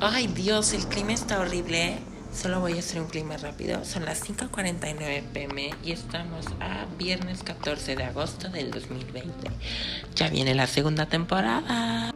Ay Dios, el clima está horrible. ¿eh? Solo voy a hacer un clima rápido. Son las 5.49 pm y estamos a viernes 14 de agosto del 2020. Ya viene la segunda temporada.